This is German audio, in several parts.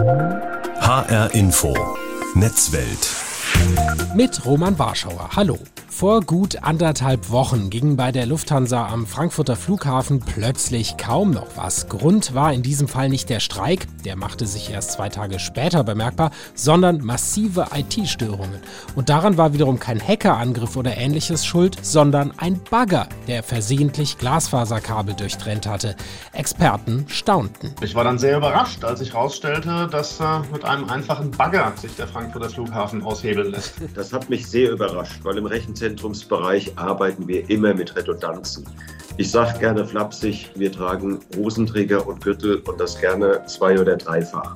HR Info. Netzwelt. Mit Roman Warschauer. Hallo. Vor gut anderthalb Wochen ging bei der Lufthansa am Frankfurter Flughafen plötzlich kaum noch was. Grund war in diesem Fall nicht der Streik, der machte sich erst zwei Tage später bemerkbar, sondern massive IT-Störungen. Und daran war wiederum kein Hackerangriff oder ähnliches schuld, sondern ein Bagger, der versehentlich Glasfaserkabel durchtrennt hatte. Experten staunten. Ich war dann sehr überrascht, als ich herausstellte, dass äh, mit einem einfachen Bagger sich der Frankfurter Flughafen aushebeln lässt. Das hat mich sehr überrascht, weil im Rechenzentrum Zentrumsbereich arbeiten wir immer mit Redundanzen. Ich sage gerne flapsig, wir tragen Hosenträger und Gürtel und das gerne zwei- oder dreifach.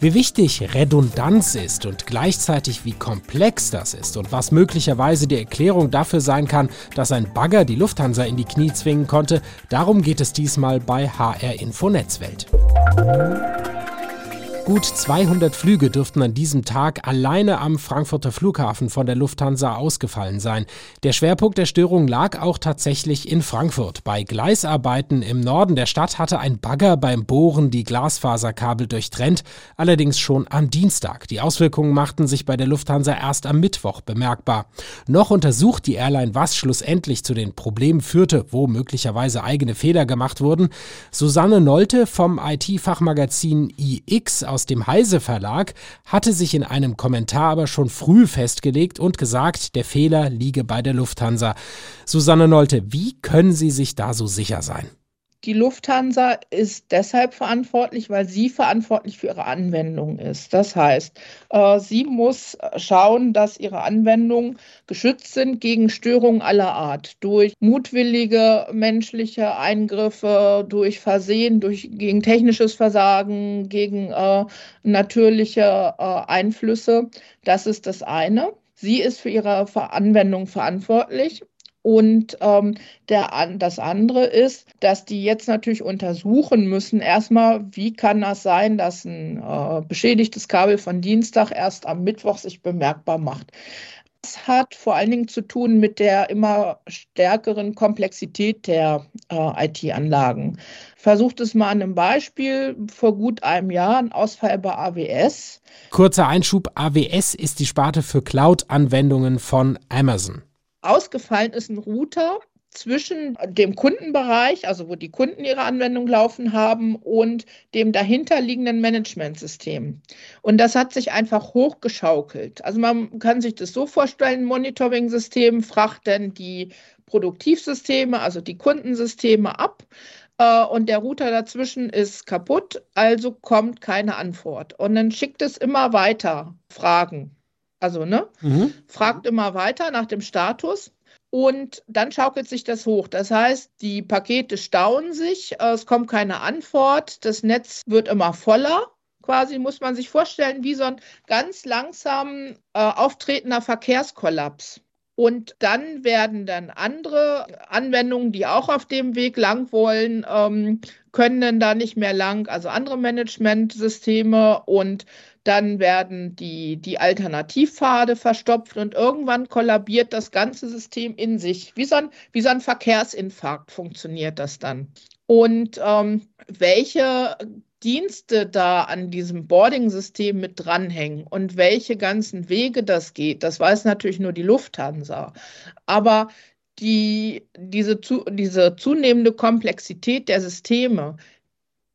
Wie wichtig Redundanz ist und gleichzeitig wie komplex das ist und was möglicherweise die Erklärung dafür sein kann, dass ein Bagger die Lufthansa in die Knie zwingen konnte, darum geht es diesmal bei HR Info Netzwelt. Gut 200 Flüge dürften an diesem Tag alleine am Frankfurter Flughafen von der Lufthansa ausgefallen sein. Der Schwerpunkt der Störung lag auch tatsächlich in Frankfurt. Bei Gleisarbeiten im Norden der Stadt hatte ein Bagger beim Bohren die Glasfaserkabel durchtrennt, allerdings schon am Dienstag. Die Auswirkungen machten sich bei der Lufthansa erst am Mittwoch bemerkbar. Noch untersucht die Airline, was schlussendlich zu den Problemen führte, wo möglicherweise eigene Fehler gemacht wurden. Susanne Nolte vom IT-Fachmagazin iX aus dem Heise Verlag hatte sich in einem Kommentar aber schon früh festgelegt und gesagt, der Fehler liege bei der Lufthansa. Susanne Nolte, wie können Sie sich da so sicher sein? Die Lufthansa ist deshalb verantwortlich, weil sie verantwortlich für ihre Anwendung ist. Das heißt, äh, sie muss schauen, dass ihre Anwendungen geschützt sind gegen Störungen aller Art. Durch mutwillige menschliche Eingriffe, durch Versehen, durch, gegen technisches Versagen, gegen äh, natürliche äh, Einflüsse. Das ist das eine. Sie ist für ihre Anwendung verantwortlich. Und ähm, der, das andere ist, dass die jetzt natürlich untersuchen müssen, erstmal, wie kann das sein, dass ein äh, beschädigtes Kabel von Dienstag erst am Mittwoch sich bemerkbar macht. Das hat vor allen Dingen zu tun mit der immer stärkeren Komplexität der äh, IT-Anlagen. Versucht es mal an einem Beispiel. Vor gut einem Jahr ein Ausfall bei AWS. Kurzer Einschub: AWS ist die Sparte für Cloud-Anwendungen von Amazon. Ausgefallen ist ein Router zwischen dem Kundenbereich, also wo die Kunden ihre Anwendung laufen haben, und dem dahinterliegenden Managementsystem. Und das hat sich einfach hochgeschaukelt. Also man kann sich das so vorstellen, Monitoring-System fragt dann die Produktivsysteme, also die Kundensysteme ab äh, und der Router dazwischen ist kaputt, also kommt keine Antwort. Und dann schickt es immer weiter Fragen also, ne? Mhm. Fragt immer weiter nach dem Status. Und dann schaukelt sich das hoch. Das heißt, die Pakete stauen sich, äh, es kommt keine Antwort, das Netz wird immer voller. Quasi muss man sich vorstellen, wie so ein ganz langsam äh, auftretender Verkehrskollaps. Und dann werden dann andere Anwendungen, die auch auf dem Weg lang wollen, ähm, können dann da nicht mehr lang, also andere Managementsysteme und dann werden die, die Alternativpfade verstopft und irgendwann kollabiert das ganze System in sich. Wie so ein, wie so ein Verkehrsinfarkt funktioniert das dann. Und ähm, welche Dienste da an diesem Boarding-System mit dranhängen und welche ganzen Wege das geht, das weiß natürlich nur die Lufthansa. Aber die, diese, zu, diese zunehmende Komplexität der Systeme,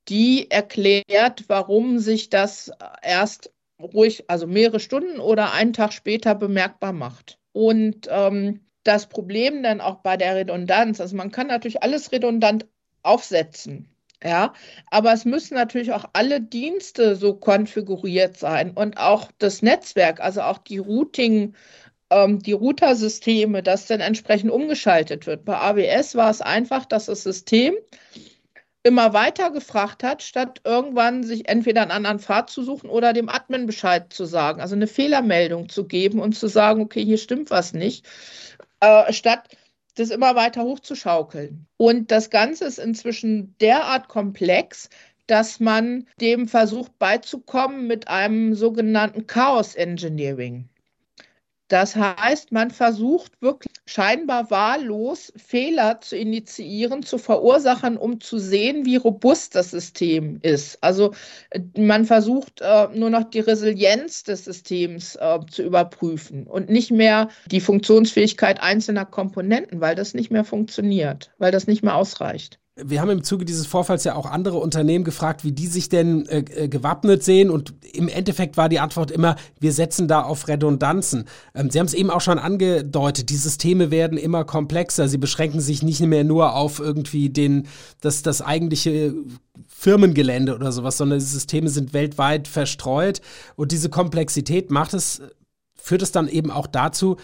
die erklärt, warum sich das erst ruhig, also mehrere Stunden oder einen Tag später bemerkbar macht. Und ähm, das Problem dann auch bei der Redundanz, also man kann natürlich alles redundant aufsetzen, ja, aber es müssen natürlich auch alle Dienste so konfiguriert sein und auch das Netzwerk, also auch die Routing, ähm, die Routersysteme, das dann entsprechend umgeschaltet wird. Bei AWS war es einfach, dass das System immer weiter gefragt hat, statt irgendwann sich entweder einen anderen Pfad zu suchen oder dem Admin Bescheid zu sagen, also eine Fehlermeldung zu geben und zu sagen, okay, hier stimmt was nicht, äh, statt das immer weiter hochzuschaukeln. Und das Ganze ist inzwischen derart komplex, dass man dem versucht beizukommen mit einem sogenannten Chaos Engineering. Das heißt, man versucht wirklich scheinbar wahllos Fehler zu initiieren, zu verursachen, um zu sehen, wie robust das System ist. Also man versucht äh, nur noch die Resilienz des Systems äh, zu überprüfen und nicht mehr die Funktionsfähigkeit einzelner Komponenten, weil das nicht mehr funktioniert, weil das nicht mehr ausreicht. Wir haben im Zuge dieses Vorfalls ja auch andere Unternehmen gefragt, wie die sich denn äh, äh, gewappnet sehen. Und im Endeffekt war die Antwort immer, wir setzen da auf Redundanzen. Ähm, Sie haben es eben auch schon angedeutet, die Systeme werden immer komplexer. Sie beschränken sich nicht mehr nur auf irgendwie den, das, das eigentliche Firmengelände oder sowas, sondern die Systeme sind weltweit verstreut. Und diese Komplexität macht es führt es dann eben auch dazu,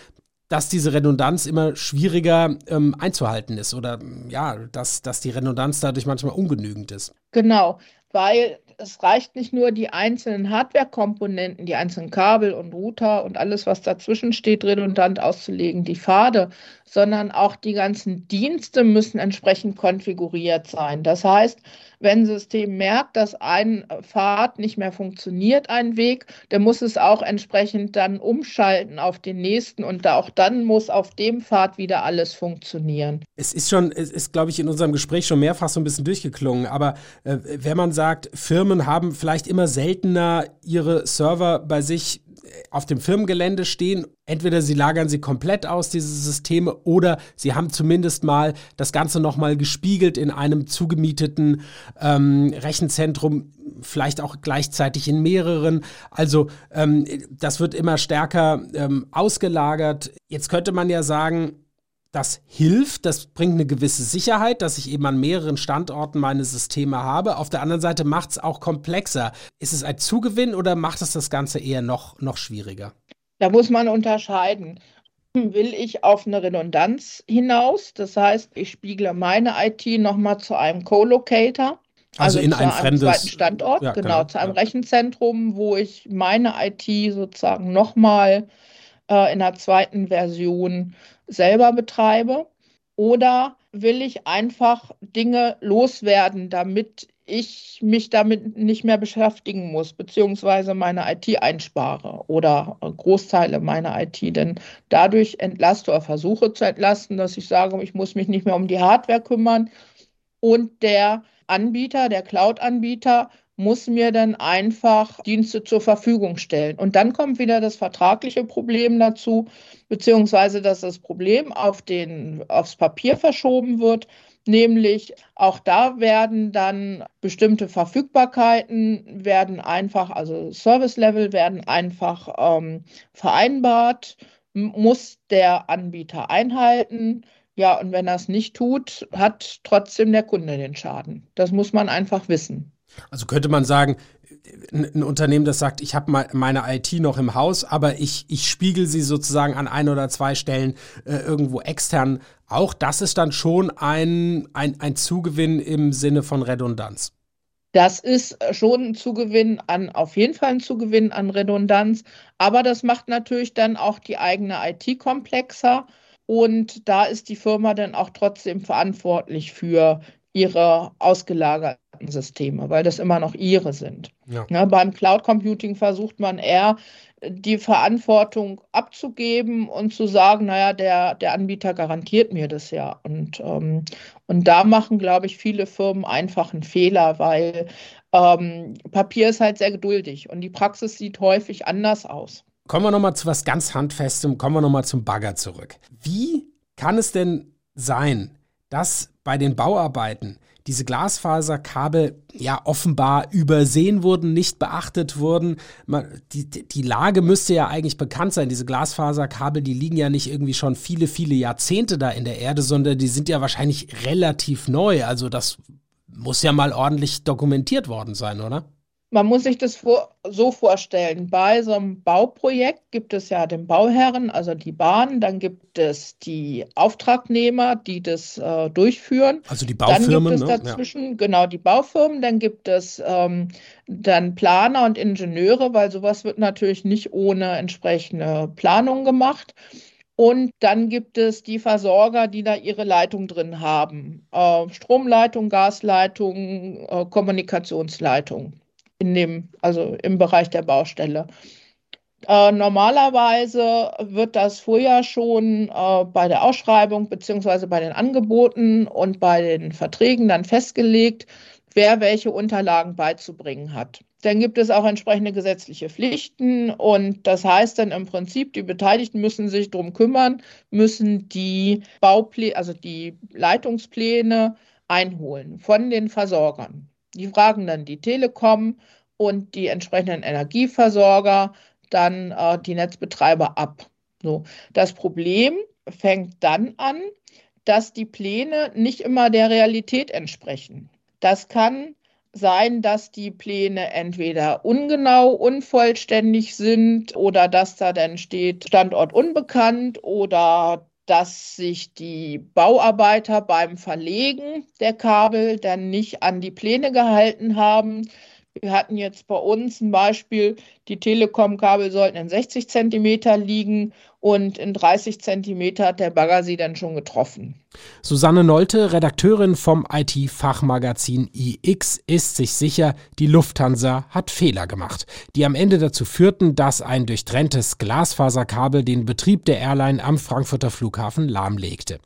dass diese Redundanz immer schwieriger ähm, einzuhalten ist oder ja, dass, dass die Redundanz dadurch manchmal ungenügend ist. Genau, weil es reicht nicht nur, die einzelnen Hardware-Komponenten, die einzelnen Kabel und Router und alles, was dazwischen steht, redundant auszulegen, die Pfade, sondern auch die ganzen Dienste müssen entsprechend konfiguriert sein. Das heißt, wenn ein System merkt, dass ein Pfad nicht mehr funktioniert, ein Weg, dann muss es auch entsprechend dann umschalten auf den nächsten und auch dann muss auf dem Pfad wieder alles funktionieren. Es ist schon, es ist, glaube ich, in unserem Gespräch schon mehrfach so ein bisschen durchgeklungen, aber äh, wenn man sagt, Firmen haben vielleicht immer seltener ihre Server bei sich auf dem Firmengelände stehen. Entweder sie lagern sie komplett aus, diese Systeme, oder sie haben zumindest mal das Ganze nochmal gespiegelt in einem zugemieteten ähm, Rechenzentrum, vielleicht auch gleichzeitig in mehreren. Also ähm, das wird immer stärker ähm, ausgelagert. Jetzt könnte man ja sagen, das hilft, das bringt eine gewisse Sicherheit, dass ich eben an mehreren Standorten meine Systeme habe. Auf der anderen Seite macht es auch komplexer. Ist es ein Zugewinn oder macht es das Ganze eher noch, noch schwieriger? Da muss man unterscheiden. Will ich auf eine Redundanz hinaus? Das heißt, ich spiegle meine IT nochmal zu einem Co-Locator. Also, also in ein fremdes zweiten Standort, ja, genau, genau, zu einem ja. Rechenzentrum, wo ich meine IT sozusagen nochmal äh, in der zweiten Version selber betreibe? Oder will ich einfach Dinge loswerden, damit ich mich damit nicht mehr beschäftigen muss, beziehungsweise meine IT einspare oder Großteile meiner IT. Denn dadurch entlaste oder versuche zu entlasten, dass ich sage, ich muss mich nicht mehr um die Hardware kümmern und der Anbieter, der Cloud-Anbieter muss mir dann einfach Dienste zur Verfügung stellen. Und dann kommt wieder das vertragliche Problem dazu, beziehungsweise dass das Problem auf den, aufs Papier verschoben wird. Nämlich auch da werden dann bestimmte Verfügbarkeiten, werden einfach, also Service-Level werden einfach ähm, vereinbart, muss der Anbieter einhalten. Ja, und wenn er es nicht tut, hat trotzdem der Kunde den Schaden. Das muss man einfach wissen. Also könnte man sagen, ein Unternehmen, das sagt, ich habe meine IT noch im Haus, aber ich, ich spiegel sie sozusagen an ein oder zwei Stellen äh, irgendwo extern. Auch das ist dann schon ein, ein, ein Zugewinn im Sinne von Redundanz. Das ist schon ein Zugewinn an, auf jeden Fall ein Zugewinn an Redundanz, aber das macht natürlich dann auch die eigene IT komplexer und da ist die Firma dann auch trotzdem verantwortlich für ihre ausgelagerten Systeme, weil das immer noch ihre sind. Ja. Ja, beim Cloud Computing versucht man eher, die Verantwortung abzugeben und zu sagen, naja, der, der Anbieter garantiert mir das ja. Und, ähm, und da machen, glaube ich, viele Firmen einfach einen Fehler, weil ähm, Papier ist halt sehr geduldig und die Praxis sieht häufig anders aus. Kommen wir nochmal zu was ganz Handfestem, kommen wir nochmal zum Bagger zurück. Wie kann es denn sein, dass bei den Bauarbeiten diese Glasfaserkabel ja offenbar übersehen wurden, nicht beachtet wurden. Die, die Lage müsste ja eigentlich bekannt sein. Diese Glasfaserkabel, die liegen ja nicht irgendwie schon viele, viele Jahrzehnte da in der Erde, sondern die sind ja wahrscheinlich relativ neu. Also das muss ja mal ordentlich dokumentiert worden sein, oder? Man muss sich das so vorstellen. Bei so einem Bauprojekt gibt es ja den Bauherren, also die Bahn, dann gibt es die Auftragnehmer, die das äh, durchführen. Also die Baufirmen. Dann gibt es dazwischen, ne? ja. genau, die Baufirmen, dann gibt es ähm, dann Planer und Ingenieure, weil sowas wird natürlich nicht ohne entsprechende Planung gemacht. Und dann gibt es die Versorger, die da ihre Leitung drin haben. Äh, Stromleitung, Gasleitung, äh, Kommunikationsleitung in dem, also im Bereich der Baustelle. Äh, normalerweise wird das vorher schon äh, bei der Ausschreibung beziehungsweise bei den Angeboten und bei den Verträgen dann festgelegt, wer welche Unterlagen beizubringen hat. Dann gibt es auch entsprechende gesetzliche Pflichten und das heißt dann im Prinzip, die Beteiligten müssen sich darum kümmern, müssen die Baupläne, also die Leitungspläne einholen von den Versorgern. Die fragen dann die Telekom und die entsprechenden Energieversorger, dann äh, die Netzbetreiber ab. So. Das Problem fängt dann an, dass die Pläne nicht immer der Realität entsprechen. Das kann sein, dass die Pläne entweder ungenau, unvollständig sind oder dass da dann steht Standort unbekannt oder dass sich die Bauarbeiter beim Verlegen der Kabel dann nicht an die Pläne gehalten haben. Wir hatten jetzt bei uns ein Beispiel, die Telekom-Kabel sollten in 60 Zentimeter liegen und in 30 Zentimeter hat der Bagger sie dann schon getroffen. Susanne Nolte, Redakteurin vom IT-Fachmagazin iX, ist sich sicher, die Lufthansa hat Fehler gemacht, die am Ende dazu führten, dass ein durchtrenntes Glasfaserkabel den Betrieb der Airline am Frankfurter Flughafen lahmlegte.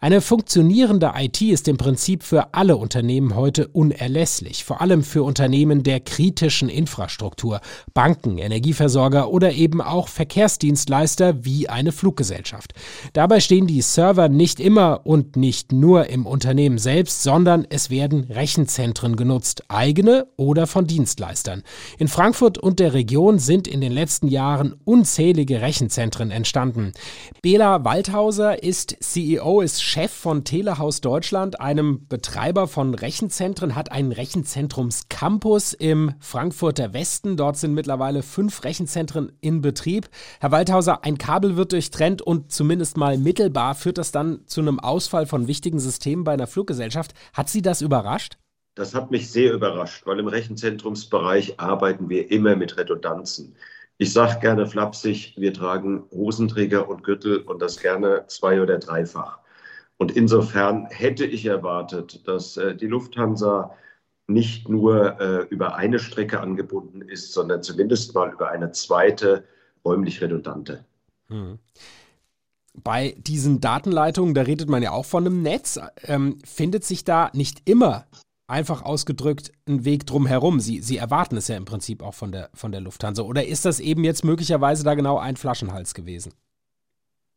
Eine funktionierende IT ist im Prinzip für alle Unternehmen heute unerlässlich, vor allem für Unternehmen der kritischen Infrastruktur, Banken, Energieversorger oder eben auch Verkehrsdienstleister wie eine Fluggesellschaft. Dabei stehen die Server nicht immer und nicht nur im Unternehmen selbst, sondern es werden Rechenzentren genutzt, eigene oder von Dienstleistern. In Frankfurt und der Region sind in den letzten Jahren unzählige Rechenzentren entstanden. Bela Waldhauser ist CEO, ist Chef von Telehaus Deutschland, einem Betreiber von Rechenzentren, hat einen Rechenzentrumscampus im Frankfurter Westen. Dort sind mittlerweile fünf Rechenzentren in Betrieb. Herr Waldhauser, ein Kabel wird durchtrennt und zumindest mal mittelbar führt das dann zu einem Ausfall von wichtigen Systemen bei einer Fluggesellschaft. Hat Sie das überrascht? Das hat mich sehr überrascht, weil im Rechenzentrumsbereich arbeiten wir immer mit Redundanzen. Ich sage gerne flapsig, wir tragen Hosenträger und Gürtel und das gerne zwei- oder dreifach. Und insofern hätte ich erwartet, dass äh, die Lufthansa nicht nur äh, über eine Strecke angebunden ist, sondern zumindest mal über eine zweite räumlich redundante. Hm. Bei diesen Datenleitungen, da redet man ja auch von einem Netz, ähm, findet sich da nicht immer einfach ausgedrückt ein Weg drumherum. Sie, Sie erwarten es ja im Prinzip auch von der, von der Lufthansa. Oder ist das eben jetzt möglicherweise da genau ein Flaschenhals gewesen?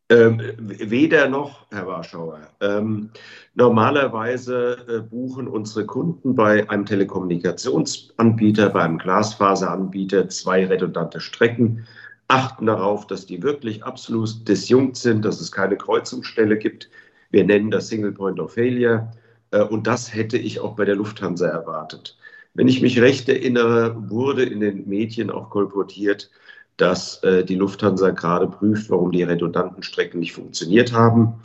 Ähm, weder noch, Herr Warschauer. Ähm, normalerweise äh, buchen unsere Kunden bei einem Telekommunikationsanbieter, bei einem Glasfaseranbieter zwei redundante Strecken, achten darauf, dass die wirklich absolut disjunkt sind, dass es keine Kreuzungsstelle gibt. Wir nennen das Single Point of Failure. Äh, und das hätte ich auch bei der Lufthansa erwartet. Wenn ich mich recht erinnere, wurde in den Medien auch kolportiert, dass äh, die Lufthansa gerade prüft, warum die redundanten Strecken nicht funktioniert haben.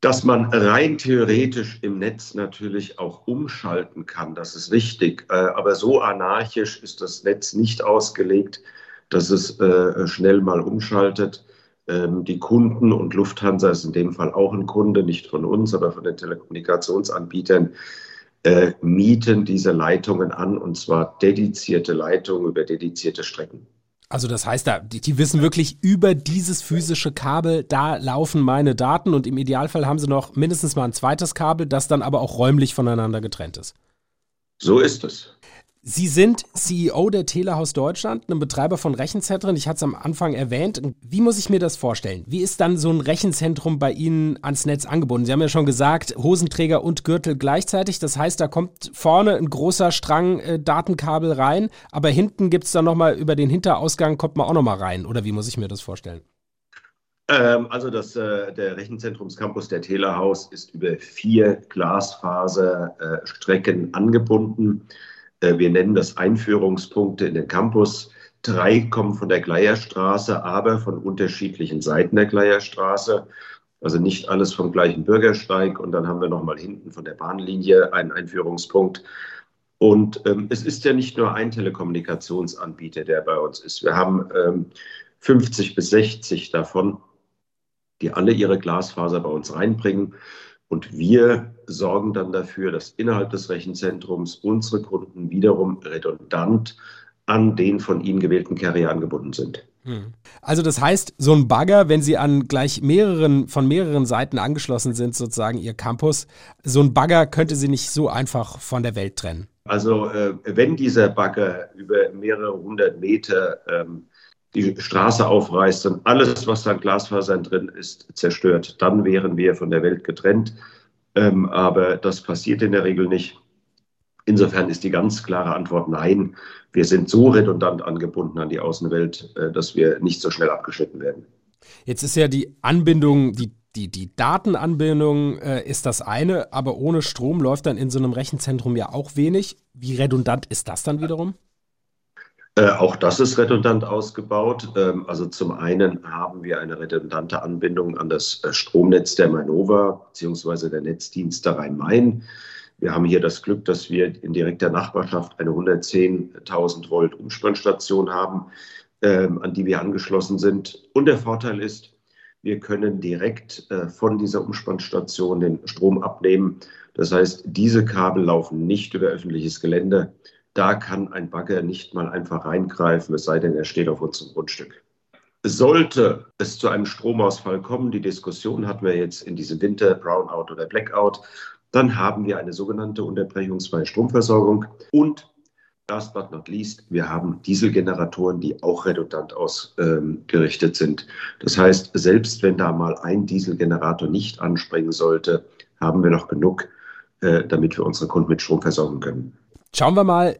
Dass man rein theoretisch im Netz natürlich auch umschalten kann, das ist richtig. Äh, aber so anarchisch ist das Netz nicht ausgelegt, dass es äh, schnell mal umschaltet. Ähm, die Kunden und Lufthansa ist in dem Fall auch ein Kunde, nicht von uns, aber von den Telekommunikationsanbietern, äh, mieten diese Leitungen an und zwar dedizierte Leitungen über dedizierte Strecken. Also das heißt, da, die, die, wissen wirklich über dieses physische Kabel, da laufen meine Daten und im Idealfall haben sie noch mindestens mal ein zweites Kabel, das dann aber auch räumlich voneinander getrennt ist. So ist es. Sie sind CEO der Telehaus Deutschland, einem Betreiber von Rechenzentren. Ich hatte es am Anfang erwähnt. Wie muss ich mir das vorstellen? Wie ist dann so ein Rechenzentrum bei Ihnen ans Netz angebunden? Sie haben ja schon gesagt, Hosenträger und Gürtel gleichzeitig. Das heißt, da kommt vorne ein großer Strang äh, Datenkabel rein, aber hinten gibt es dann nochmal über den Hinterausgang kommt man auch nochmal rein. Oder wie muss ich mir das vorstellen? Ähm, also das, äh, der Rechenzentrumscampus der Telehaus ist über vier Glasfaserstrecken angebunden. Äh, wir nennen das Einführungspunkte in den Campus. Drei kommen von der Gleierstraße, aber von unterschiedlichen Seiten der Gleierstraße. Also nicht alles vom gleichen Bürgersteig. Und dann haben wir nochmal hinten von der Bahnlinie einen Einführungspunkt. Und ähm, es ist ja nicht nur ein Telekommunikationsanbieter, der bei uns ist. Wir haben ähm, 50 bis 60 davon, die alle ihre Glasfaser bei uns reinbringen. Und wir sorgen dann dafür, dass innerhalb des Rechenzentrums unsere Kunden wiederum redundant an den von ihnen gewählten Carrier angebunden sind. Hm. Also das heißt, so ein Bagger, wenn Sie an gleich mehreren, von mehreren Seiten angeschlossen sind, sozusagen Ihr Campus, so ein Bagger könnte Sie nicht so einfach von der Welt trennen. Also äh, wenn dieser Bagger über mehrere hundert Meter ähm, die Straße aufreißt und alles, was da an Glasfasern drin ist, zerstört, dann wären wir von der Welt getrennt. Ähm, aber das passiert in der Regel nicht. Insofern ist die ganz klare Antwort nein. Wir sind so redundant angebunden an die Außenwelt, äh, dass wir nicht so schnell abgeschnitten werden. Jetzt ist ja die Anbindung, die, die, die Datenanbindung äh, ist das eine, aber ohne Strom läuft dann in so einem Rechenzentrum ja auch wenig. Wie redundant ist das dann wiederum? Äh, auch das ist redundant ausgebaut. Ähm, also zum einen haben wir eine redundante Anbindung an das äh, Stromnetz der Mainova bzw. der Netzdienste Rhein-Main. Wir haben hier das Glück, dass wir in direkter Nachbarschaft eine 110.000 Volt Umspannstation haben, ähm, an die wir angeschlossen sind. Und der Vorteil ist, wir können direkt äh, von dieser Umspannstation den Strom abnehmen. Das heißt, diese Kabel laufen nicht über öffentliches Gelände. Da kann ein Bagger nicht mal einfach reingreifen, es sei denn, er steht auf unserem Grundstück. Sollte es zu einem Stromausfall kommen, die Diskussion hatten wir jetzt in diesem Winter, Brownout oder Blackout, dann haben wir eine sogenannte unterbrechungsfreie Stromversorgung und last but not least, wir haben Dieselgeneratoren, die auch redundant ausgerichtet ähm, sind. Das heißt, selbst wenn da mal ein Dieselgenerator nicht anspringen sollte, haben wir noch genug, äh, damit wir unsere Kunden mit Strom versorgen können. Schauen wir mal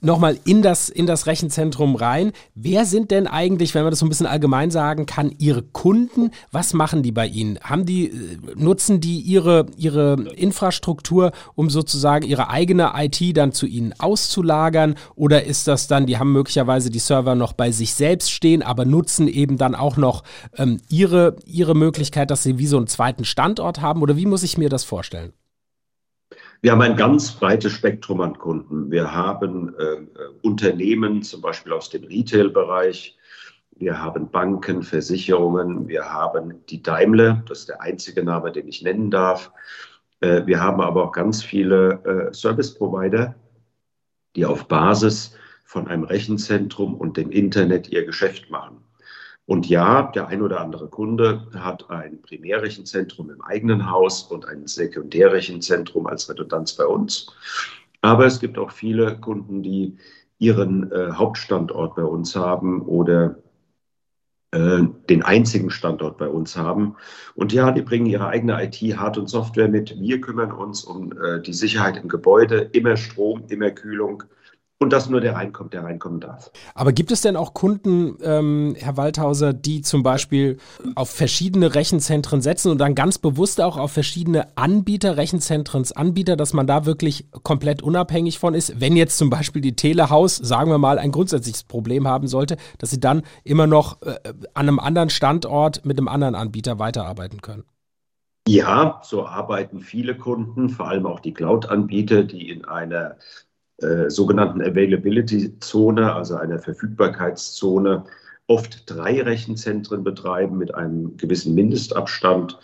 nochmal in das, in das Rechenzentrum rein. Wer sind denn eigentlich, wenn man das so ein bisschen allgemein sagen kann, Ihre Kunden? Was machen die bei Ihnen? Haben die, äh, nutzen die ihre, ihre Infrastruktur, um sozusagen ihre eigene IT dann zu Ihnen auszulagern? Oder ist das dann, die haben möglicherweise die Server noch bei sich selbst stehen, aber nutzen eben dann auch noch ähm, ihre, ihre Möglichkeit, dass sie wie so einen zweiten Standort haben? Oder wie muss ich mir das vorstellen? Wir haben ein ganz breites Spektrum an Kunden. Wir haben äh, Unternehmen, zum Beispiel aus dem Retail-Bereich. Wir haben Banken, Versicherungen. Wir haben die Daimler. Das ist der einzige Name, den ich nennen darf. Äh, wir haben aber auch ganz viele äh, Service-Provider, die auf Basis von einem Rechenzentrum und dem Internet ihr Geschäft machen. Und ja, der ein oder andere Kunde hat ein Primärrechenzentrum im eigenen Haus und ein Sekundärrechenzentrum als Redundanz bei uns. Aber es gibt auch viele Kunden, die ihren äh, Hauptstandort bei uns haben oder äh, den einzigen Standort bei uns haben. Und ja, die bringen ihre eigene IT, Hard- und Software mit. Wir kümmern uns um äh, die Sicherheit im Gebäude, immer Strom, immer Kühlung und dass nur der reinkommt, der reinkommen darf. Aber gibt es denn auch Kunden, ähm, Herr Waldhauser, die zum Beispiel auf verschiedene Rechenzentren setzen und dann ganz bewusst auch auf verschiedene Anbieter, Rechenzentrumsanbieter, dass man da wirklich komplett unabhängig von ist? Wenn jetzt zum Beispiel die Telehaus, sagen wir mal, ein grundsätzliches Problem haben sollte, dass sie dann immer noch äh, an einem anderen Standort mit einem anderen Anbieter weiterarbeiten können? Ja, so arbeiten viele Kunden, vor allem auch die Cloud-Anbieter, die in einer äh, sogenannten Availability-Zone, also einer Verfügbarkeitszone, oft drei Rechenzentren betreiben mit einem gewissen Mindestabstand.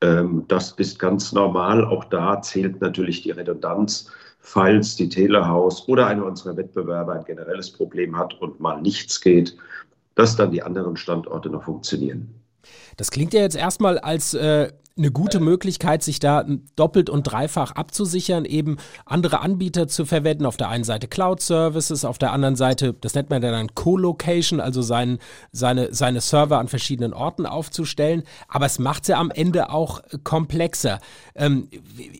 Ähm, das ist ganz normal. Auch da zählt natürlich die Redundanz. Falls die Telehaus oder einer unserer Wettbewerber ein generelles Problem hat und mal nichts geht, dass dann die anderen Standorte noch funktionieren. Das klingt ja jetzt erstmal als äh, eine gute Möglichkeit, sich da doppelt und dreifach abzusichern, eben andere Anbieter zu verwenden. Auf der einen Seite Cloud Services, auf der anderen Seite, das nennt man dann Co-Location, also sein, seine, seine Server an verschiedenen Orten aufzustellen. Aber es macht es ja am Ende auch komplexer. Ähm,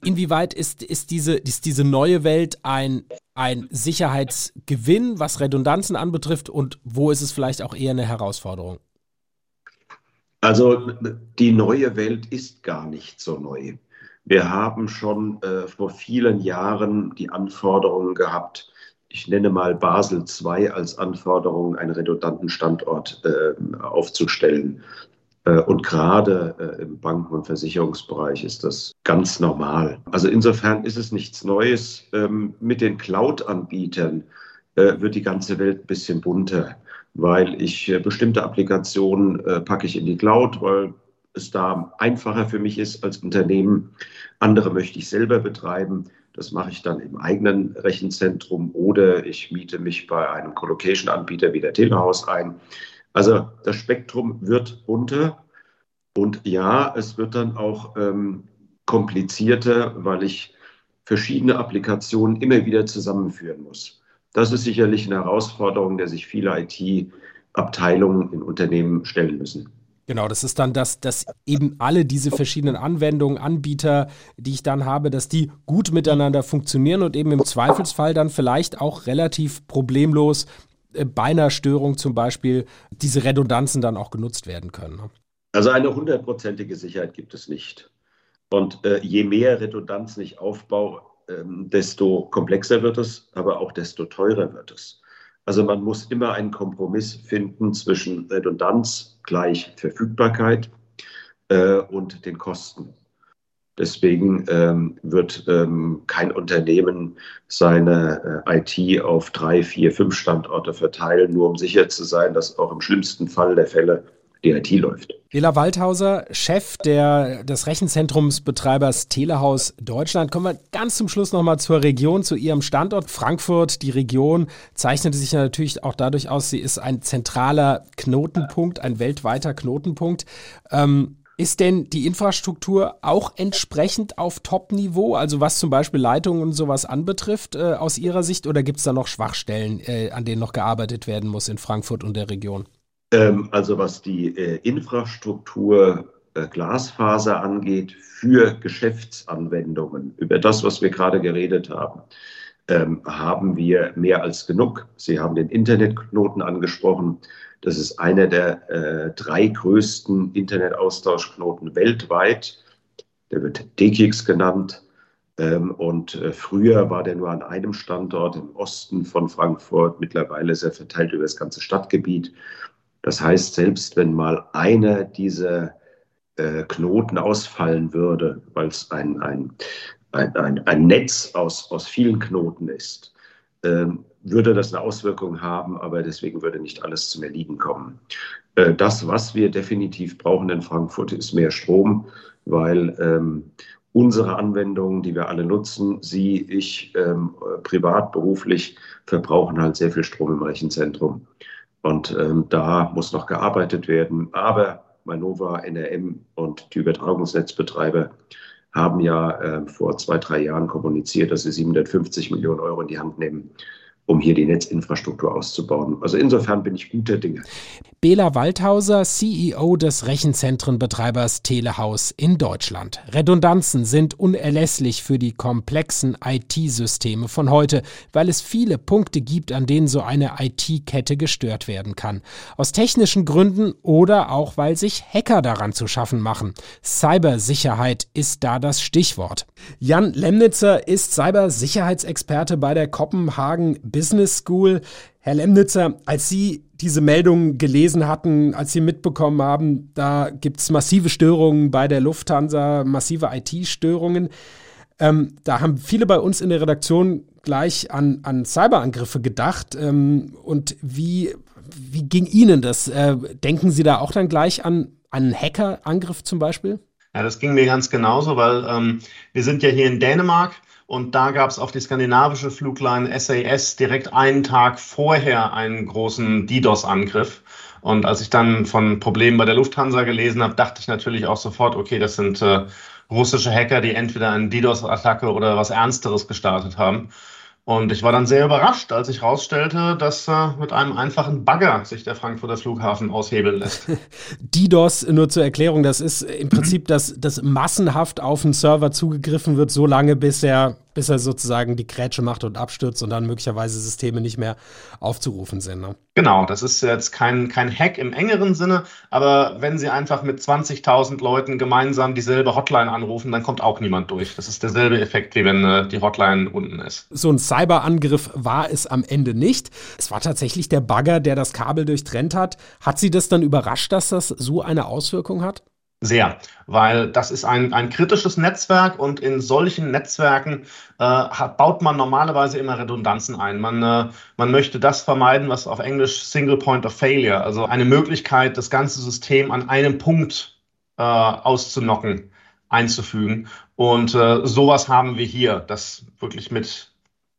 inwieweit ist, ist, diese, ist diese neue Welt ein, ein Sicherheitsgewinn, was Redundanzen anbetrifft, und wo ist es vielleicht auch eher eine Herausforderung? Also die neue Welt ist gar nicht so neu. Wir haben schon äh, vor vielen Jahren die Anforderungen gehabt, ich nenne mal Basel II als Anforderung, einen redundanten Standort äh, aufzustellen. Äh, und gerade äh, im Banken- und Versicherungsbereich ist das ganz normal. Also insofern ist es nichts Neues. Ähm, mit den Cloud-Anbietern äh, wird die ganze Welt ein bisschen bunter weil ich äh, bestimmte Applikationen äh, packe ich in die Cloud, weil es da einfacher für mich ist als Unternehmen. Andere möchte ich selber betreiben. Das mache ich dann im eigenen Rechenzentrum oder ich miete mich bei einem Colocation-Anbieter wie der Telehaus ein. Also das Spektrum wird bunter und ja, es wird dann auch ähm, komplizierter, weil ich verschiedene Applikationen immer wieder zusammenführen muss. Das ist sicherlich eine Herausforderung, der sich viele IT-Abteilungen in Unternehmen stellen müssen. Genau, das ist dann das, dass eben alle diese verschiedenen Anwendungen, Anbieter, die ich dann habe, dass die gut miteinander funktionieren und eben im Zweifelsfall dann vielleicht auch relativ problemlos äh, bei einer Störung zum Beispiel diese Redundanzen dann auch genutzt werden können. Ne? Also eine hundertprozentige Sicherheit gibt es nicht. Und äh, je mehr Redundanzen ich aufbaue, desto komplexer wird es, aber auch desto teurer wird es. Also man muss immer einen Kompromiss finden zwischen Redundanz gleich Verfügbarkeit äh, und den Kosten. Deswegen ähm, wird ähm, kein Unternehmen seine äh, IT auf drei, vier, fünf Standorte verteilen, nur um sicher zu sein, dass auch im schlimmsten Fall der Fälle die IT läuft. Ela Waldhauser, Chef der, des Rechenzentrumsbetreibers Telehaus Deutschland. Kommen wir ganz zum Schluss nochmal zur Region, zu Ihrem Standort Frankfurt. Die Region zeichnete sich natürlich auch dadurch aus, sie ist ein zentraler Knotenpunkt, ein weltweiter Knotenpunkt. Ähm, ist denn die Infrastruktur auch entsprechend auf Top-Niveau, also was zum Beispiel Leitungen und sowas anbetrifft, äh, aus Ihrer Sicht? Oder gibt es da noch Schwachstellen, äh, an denen noch gearbeitet werden muss in Frankfurt und der Region? Ähm, also was die äh, Infrastruktur äh, Glasfaser angeht für Geschäftsanwendungen, über das, was wir gerade geredet haben, ähm, haben wir mehr als genug. Sie haben den Internetknoten angesprochen. Das ist einer der äh, drei größten Internetaustauschknoten weltweit. Der wird DKIX genannt. Ähm, und äh, früher war der nur an einem Standort im Osten von Frankfurt. Mittlerweile ist er verteilt über das ganze Stadtgebiet. Das heißt, selbst wenn mal einer dieser äh, Knoten ausfallen würde, weil es ein, ein, ein, ein, ein Netz aus, aus vielen Knoten ist, ähm, würde das eine Auswirkung haben, aber deswegen würde nicht alles zum Erliegen kommen. Äh, das, was wir definitiv brauchen in Frankfurt, ist mehr Strom, weil ähm, unsere Anwendungen, die wir alle nutzen, Sie, ich, ähm, privat, beruflich, verbrauchen halt sehr viel Strom im Rechenzentrum. Und ähm, da muss noch gearbeitet werden. Aber Manova, NRM und die Übertragungsnetzbetreiber haben ja äh, vor zwei, drei Jahren kommuniziert, dass sie 750 Millionen Euro in die Hand nehmen, um hier die Netzinfrastruktur auszubauen. Also insofern bin ich guter Dinge. Bela Waldhauser, CEO des Rechenzentrenbetreibers Telehaus in Deutschland. Redundanzen sind unerlässlich für die komplexen IT-Systeme von heute, weil es viele Punkte gibt, an denen so eine IT-Kette gestört werden kann. Aus technischen Gründen oder auch weil sich Hacker daran zu schaffen machen. Cybersicherheit ist da das Stichwort. Jan Lemnitzer ist Cybersicherheitsexperte bei der Kopenhagen Business School. Herr Lemnitzer, als Sie diese Meldung gelesen hatten, als Sie mitbekommen haben, da gibt es massive Störungen bei der Lufthansa, massive IT-Störungen. Ähm, da haben viele bei uns in der Redaktion gleich an, an Cyberangriffe gedacht. Ähm, und wie, wie ging Ihnen das? Äh, denken Sie da auch dann gleich an, an einen Hackerangriff zum Beispiel? Ja, das ging mir ganz genauso, weil ähm, wir sind ja hier in Dänemark und da gab es auf die skandinavische Flugline SAS direkt einen Tag vorher einen großen DDoS-Angriff. Und als ich dann von Problemen bei der Lufthansa gelesen habe, dachte ich natürlich auch sofort, okay, das sind äh, russische Hacker, die entweder eine DDoS-Attacke oder was Ernsteres gestartet haben. Und ich war dann sehr überrascht, als ich herausstellte, dass äh, mit einem einfachen Bagger sich der Frankfurter Flughafen aushebeln lässt. DDoS, nur zur Erklärung, das ist im Prinzip, dass, dass massenhaft auf einen Server zugegriffen wird, so lange bis er bis er sozusagen die Grätsche macht und abstürzt und dann möglicherweise Systeme nicht mehr aufzurufen sind. Ne? Genau, das ist jetzt kein, kein Hack im engeren Sinne, aber wenn Sie einfach mit 20.000 Leuten gemeinsam dieselbe Hotline anrufen, dann kommt auch niemand durch. Das ist derselbe Effekt, wie wenn äh, die Hotline unten ist. So ein Cyberangriff war es am Ende nicht. Es war tatsächlich der Bagger, der das Kabel durchtrennt hat. Hat Sie das dann überrascht, dass das so eine Auswirkung hat? Sehr, weil das ist ein, ein kritisches Netzwerk und in solchen Netzwerken äh, hat, baut man normalerweise immer Redundanzen ein. Man, äh, man möchte das vermeiden, was auf Englisch Single Point of Failure, also eine Möglichkeit, das ganze System an einem Punkt äh, auszunocken, einzufügen. Und äh, sowas haben wir hier, das wirklich mit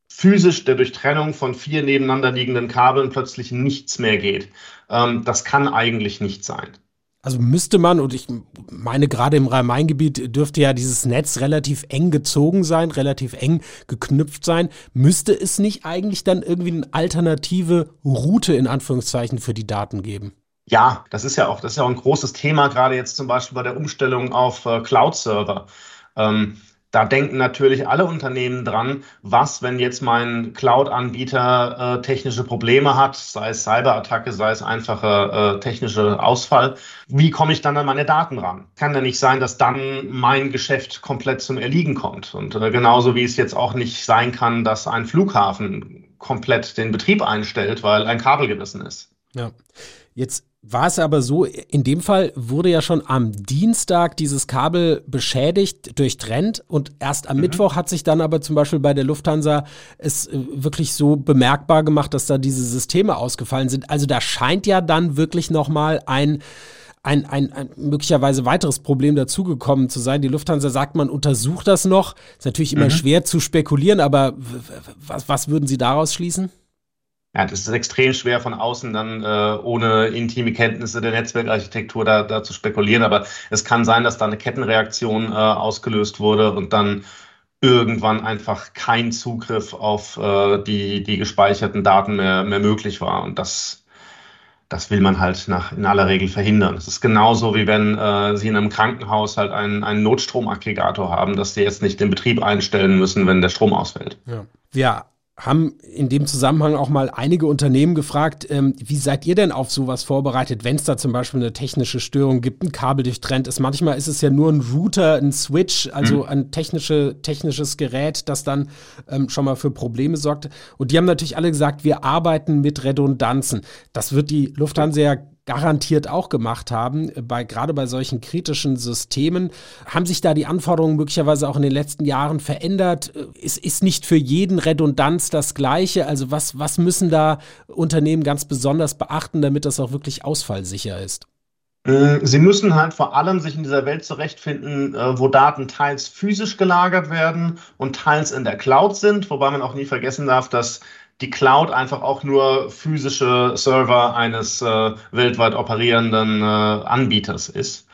physisch der Durchtrennung von vier nebeneinander liegenden Kabeln plötzlich nichts mehr geht. Ähm, das kann eigentlich nicht sein. Also müsste man, und ich meine, gerade im Rhein-Main-Gebiet dürfte ja dieses Netz relativ eng gezogen sein, relativ eng geknüpft sein. Müsste es nicht eigentlich dann irgendwie eine alternative Route in Anführungszeichen für die Daten geben? Ja, das ist ja auch, das ist ja auch ein großes Thema, gerade jetzt zum Beispiel bei der Umstellung auf äh, Cloud-Server. Ähm, da denken natürlich alle Unternehmen dran, was, wenn jetzt mein Cloud-Anbieter äh, technische Probleme hat, sei es Cyberattacke, sei es einfacher äh, technischer Ausfall, wie komme ich dann an meine Daten ran? Kann ja nicht sein, dass dann mein Geschäft komplett zum Erliegen kommt. Und äh, genauso wie es jetzt auch nicht sein kann, dass ein Flughafen komplett den Betrieb einstellt, weil ein Kabel gerissen ist. Ja. Jetzt war es aber so, in dem Fall wurde ja schon am Dienstag dieses Kabel beschädigt, durchtrennt und erst am mhm. Mittwoch hat sich dann aber zum Beispiel bei der Lufthansa es äh, wirklich so bemerkbar gemacht, dass da diese Systeme ausgefallen sind. Also da scheint ja dann wirklich nochmal ein ein, ein, ein möglicherweise weiteres Problem dazugekommen zu sein. Die Lufthansa sagt, man untersucht das noch. Ist natürlich immer mhm. schwer zu spekulieren, aber was, was würden Sie daraus schließen? Ja, das ist extrem schwer von außen dann äh, ohne intime Kenntnisse der Netzwerkarchitektur da, da zu spekulieren, aber es kann sein, dass da eine Kettenreaktion äh, ausgelöst wurde und dann irgendwann einfach kein Zugriff auf äh, die, die gespeicherten Daten mehr, mehr möglich war. Und das, das will man halt nach, in aller Regel verhindern. Es ist genauso wie wenn äh, Sie in einem Krankenhaus halt einen, einen Notstromaggregator haben, dass Sie jetzt nicht den Betrieb einstellen müssen, wenn der Strom ausfällt. Ja. Wir haben in dem Zusammenhang auch mal einige Unternehmen gefragt, ähm, wie seid ihr denn auf sowas vorbereitet, wenn es da zum Beispiel eine technische Störung gibt, ein Kabel durchtrennt ist. Manchmal ist es ja nur ein Router, ein Switch, also mhm. ein technische, technisches Gerät, das dann ähm, schon mal für Probleme sorgt. Und die haben natürlich alle gesagt, wir arbeiten mit Redundanzen. Das wird die Lufthansa ja garantiert auch gemacht haben, bei, gerade bei solchen kritischen Systemen. Haben sich da die Anforderungen möglicherweise auch in den letzten Jahren verändert? Es ist nicht für jeden Redundanz das Gleiche. Also was, was müssen da Unternehmen ganz besonders beachten, damit das auch wirklich ausfallsicher ist? Äh, sie müssen halt vor allem sich in dieser Welt zurechtfinden, äh, wo Daten teils physisch gelagert werden und teils in der Cloud sind, wobei man auch nie vergessen darf, dass die Cloud einfach auch nur physische Server eines äh, weltweit operierenden äh, Anbieters ist.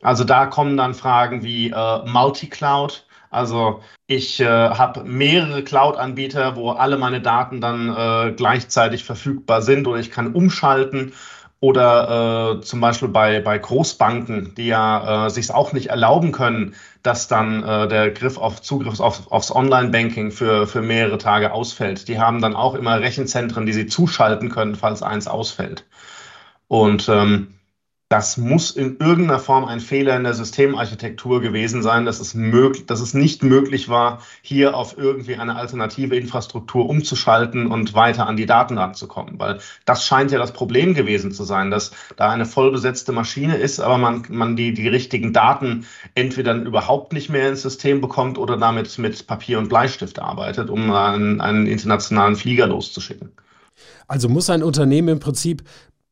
Also da kommen dann Fragen wie äh, Multi-Cloud. Also ich äh, habe mehrere Cloud-Anbieter, wo alle meine Daten dann äh, gleichzeitig verfügbar sind oder ich kann umschalten oder äh, zum Beispiel bei, bei Großbanken, die ja äh, sich auch nicht erlauben können, dass dann äh, der Griff auf Zugriff auf, aufs Online-Banking für, für mehrere Tage ausfällt. Die haben dann auch immer Rechenzentren, die sie zuschalten können, falls eins ausfällt. Und ähm, das muss in irgendeiner Form ein Fehler in der Systemarchitektur gewesen sein, dass es, möglich, dass es nicht möglich war, hier auf irgendwie eine alternative Infrastruktur umzuschalten und weiter an die Daten ranzukommen. Weil das scheint ja das Problem gewesen zu sein, dass da eine vollbesetzte Maschine ist, aber man, man die, die richtigen Daten entweder überhaupt nicht mehr ins System bekommt oder damit mit Papier und Bleistift arbeitet, um einen, einen internationalen Flieger loszuschicken. Also muss ein Unternehmen im Prinzip,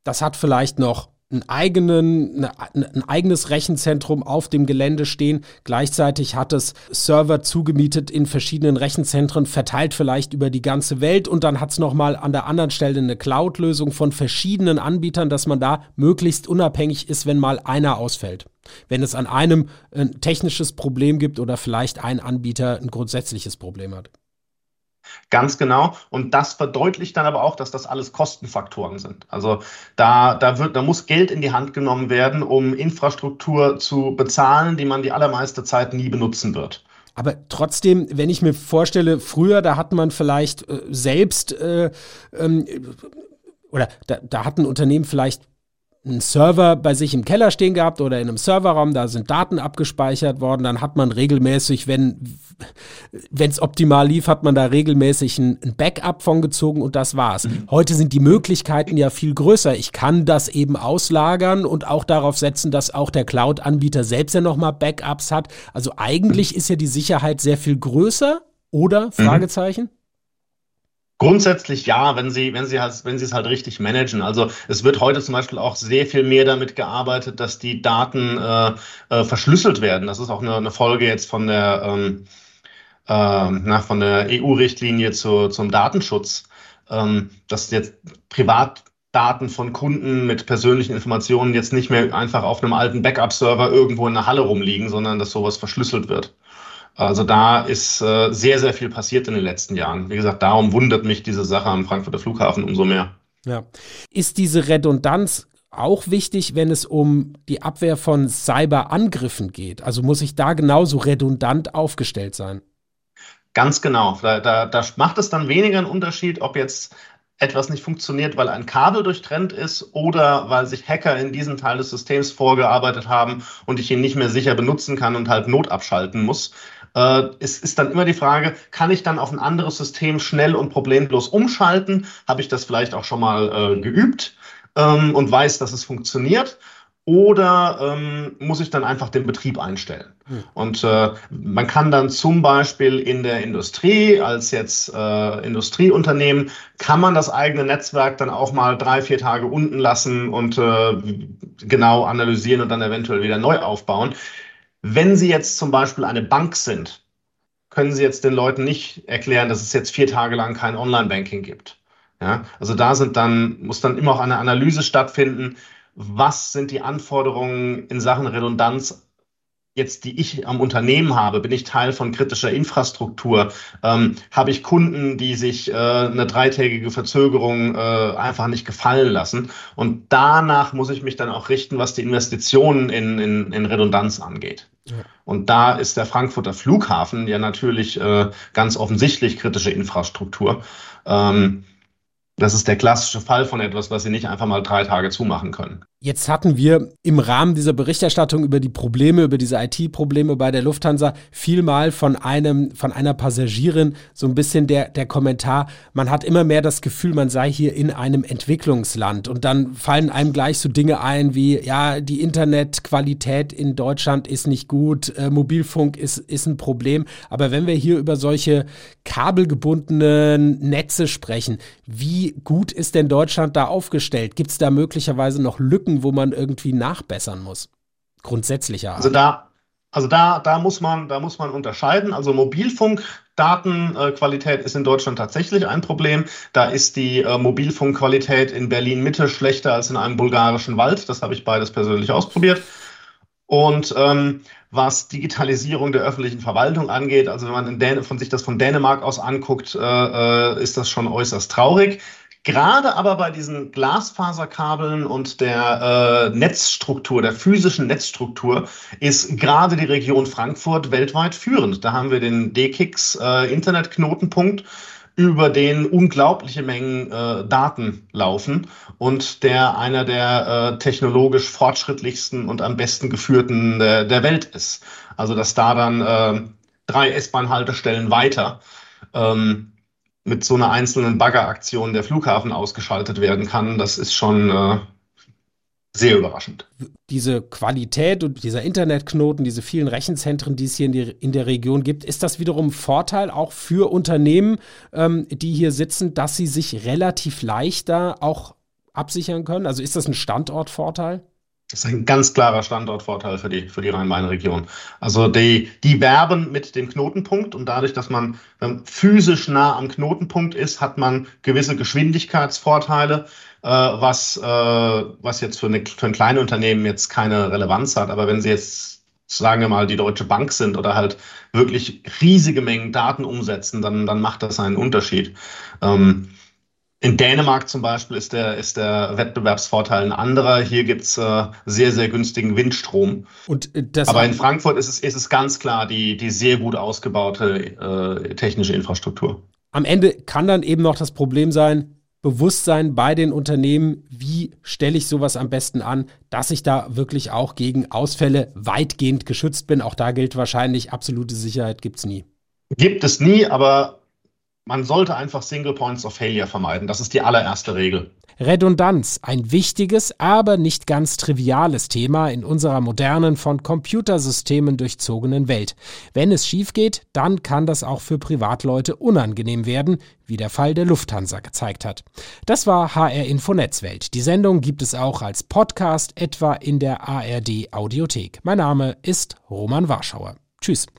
das hat vielleicht noch einen eigenen, ein eigenes Rechenzentrum auf dem Gelände stehen. Gleichzeitig hat es Server zugemietet in verschiedenen Rechenzentren, verteilt vielleicht über die ganze Welt. Und dann hat es nochmal an der anderen Stelle eine Cloud-Lösung von verschiedenen Anbietern, dass man da möglichst unabhängig ist, wenn mal einer ausfällt. Wenn es an einem ein technisches Problem gibt oder vielleicht ein Anbieter ein grundsätzliches Problem hat. Ganz genau. Und das verdeutlicht dann aber auch, dass das alles Kostenfaktoren sind. Also da, da, wird, da muss Geld in die Hand genommen werden, um Infrastruktur zu bezahlen, die man die allermeiste Zeit nie benutzen wird. Aber trotzdem, wenn ich mir vorstelle, früher, da hat man vielleicht äh, selbst äh, ähm, oder da, da hat ein Unternehmen vielleicht einen Server bei sich im Keller stehen gehabt oder in einem Serverraum, da sind Daten abgespeichert worden, dann hat man regelmäßig, wenn es optimal lief, hat man da regelmäßig ein, ein, Backup von gezogen und das war's. Mhm. Heute sind die Möglichkeiten ja viel größer. Ich kann das eben auslagern und auch darauf setzen, dass auch der Cloud-Anbieter selbst ja nochmal Backups hat. Also eigentlich mhm. ist ja die Sicherheit sehr viel größer, oder? Mhm. Fragezeichen. Mhm. Grundsätzlich ja, wenn Sie, wenn Sie, halt, wenn Sie es halt richtig managen. Also es wird heute zum Beispiel auch sehr viel mehr damit gearbeitet, dass die Daten äh, äh, verschlüsselt werden. Das ist auch eine, eine Folge jetzt von der ähm, ähm, na, von der EU-Richtlinie zu, zum Datenschutz, ähm, dass jetzt Privatdaten von Kunden mit persönlichen Informationen jetzt nicht mehr einfach auf einem alten Backup-Server irgendwo in der Halle rumliegen, sondern dass sowas verschlüsselt wird. Also da ist äh, sehr, sehr viel passiert in den letzten Jahren. Wie gesagt, darum wundert mich diese Sache am Frankfurter Flughafen umso mehr. Ja. Ist diese Redundanz auch wichtig, wenn es um die Abwehr von Cyberangriffen geht? Also muss ich da genauso redundant aufgestellt sein? Ganz genau. Da, da, da macht es dann weniger einen Unterschied, ob jetzt etwas nicht funktioniert, weil ein Kabel durchtrennt ist oder weil sich Hacker in diesen Teil des Systems vorgearbeitet haben und ich ihn nicht mehr sicher benutzen kann und halt Not abschalten muss. Äh, es ist dann immer die Frage, kann ich dann auf ein anderes System schnell und problemlos umschalten? Habe ich das vielleicht auch schon mal äh, geübt ähm, und weiß, dass es funktioniert? oder ähm, muss ich dann einfach den Betrieb einstellen? Hm. Und äh, man kann dann zum Beispiel in der Industrie, als jetzt äh, Industrieunternehmen, kann man das eigene Netzwerk dann auch mal drei, vier Tage unten lassen und äh, genau analysieren und dann eventuell wieder neu aufbauen. Wenn Sie jetzt zum Beispiel eine Bank sind, können Sie jetzt den Leuten nicht erklären, dass es jetzt vier Tage lang kein Online-Banking gibt. Ja, also da sind dann, muss dann immer auch eine Analyse stattfinden was sind die Anforderungen in Sachen Redundanz jetzt, die ich am Unternehmen habe? Bin ich Teil von kritischer Infrastruktur? Ähm, habe ich Kunden, die sich äh, eine dreitägige Verzögerung äh, einfach nicht gefallen lassen? Und danach muss ich mich dann auch richten, was die Investitionen in, in, in Redundanz angeht. Und da ist der Frankfurter Flughafen ja natürlich äh, ganz offensichtlich kritische Infrastruktur. Ähm, das ist der klassische Fall von etwas, was Sie nicht einfach mal drei Tage zumachen können. Jetzt hatten wir im Rahmen dieser Berichterstattung über die Probleme, über diese IT-Probleme bei der Lufthansa vielmal von einem, von einer Passagierin so ein bisschen der, der Kommentar, man hat immer mehr das Gefühl, man sei hier in einem Entwicklungsland. Und dann fallen einem gleich so Dinge ein wie, ja, die Internetqualität in Deutschland ist nicht gut, äh, Mobilfunk ist, ist ein Problem. Aber wenn wir hier über solche kabelgebundenen Netze sprechen, wie gut ist denn Deutschland da aufgestellt? Gibt es da möglicherweise noch Lücken, wo man irgendwie nachbessern muss? Grundsätzlicher Art. Also da, also da, da muss man, da muss man unterscheiden. Also Mobilfunkdatenqualität ist in Deutschland tatsächlich ein Problem. Da ist die äh, Mobilfunkqualität in Berlin Mitte schlechter als in einem bulgarischen Wald. Das habe ich beides persönlich ausprobiert. Und ähm, was Digitalisierung der öffentlichen Verwaltung angeht, also wenn man sich das von Dänemark aus anguckt, äh, äh ist das schon äußerst traurig. Gerade aber bei diesen Glasfaserkabeln und der äh, Netzstruktur, der physischen Netzstruktur, ist gerade die Region Frankfurt weltweit führend. Da haben wir den DKIX äh, Internetknotenpunkt, über den unglaubliche Mengen äh, Daten laufen und der einer der äh, technologisch fortschrittlichsten und am besten geführten der, der Welt ist. Also dass da dann äh, drei S-Bahn-Haltestellen weiter ähm, mit so einer einzelnen Baggeraktion der Flughafen ausgeschaltet werden kann, das ist schon äh, sehr überraschend. Diese Qualität und dieser Internetknoten, diese vielen Rechenzentren, die es hier in, die, in der Region gibt, ist das wiederum ein Vorteil auch für Unternehmen, ähm, die hier sitzen, dass sie sich relativ leichter auch absichern können? Also ist das ein Standortvorteil? Das ist ein ganz klarer Standortvorteil für die, für die Rhein-Main-Region. Also die, die werben mit dem Knotenpunkt und dadurch, dass man physisch nah am Knotenpunkt ist, hat man gewisse Geschwindigkeitsvorteile, äh, was, äh, was jetzt für, eine, für ein kleines Unternehmen jetzt keine Relevanz hat. Aber wenn Sie jetzt sagen wir mal, die Deutsche Bank sind oder halt wirklich riesige Mengen Daten umsetzen, dann, dann macht das einen Unterschied. Ähm, in Dänemark zum Beispiel ist der, ist der Wettbewerbsvorteil ein anderer. Hier gibt es äh, sehr, sehr günstigen Windstrom. Und äh, das Aber in Frankfurt ist es, ist es ganz klar die, die sehr gut ausgebaute äh, technische Infrastruktur. Am Ende kann dann eben noch das Problem sein, Bewusstsein bei den Unternehmen, wie stelle ich sowas am besten an, dass ich da wirklich auch gegen Ausfälle weitgehend geschützt bin. Auch da gilt wahrscheinlich, absolute Sicherheit gibt es nie. Gibt es nie, aber man sollte einfach Single Points of Failure vermeiden. Das ist die allererste Regel. Redundanz, ein wichtiges, aber nicht ganz triviales Thema in unserer modernen, von Computersystemen durchzogenen Welt. Wenn es schief geht, dann kann das auch für Privatleute unangenehm werden, wie der Fall der Lufthansa gezeigt hat. Das war HR Info Netzwelt. Die Sendung gibt es auch als Podcast, etwa in der ARD Audiothek. Mein Name ist Roman Warschauer. Tschüss.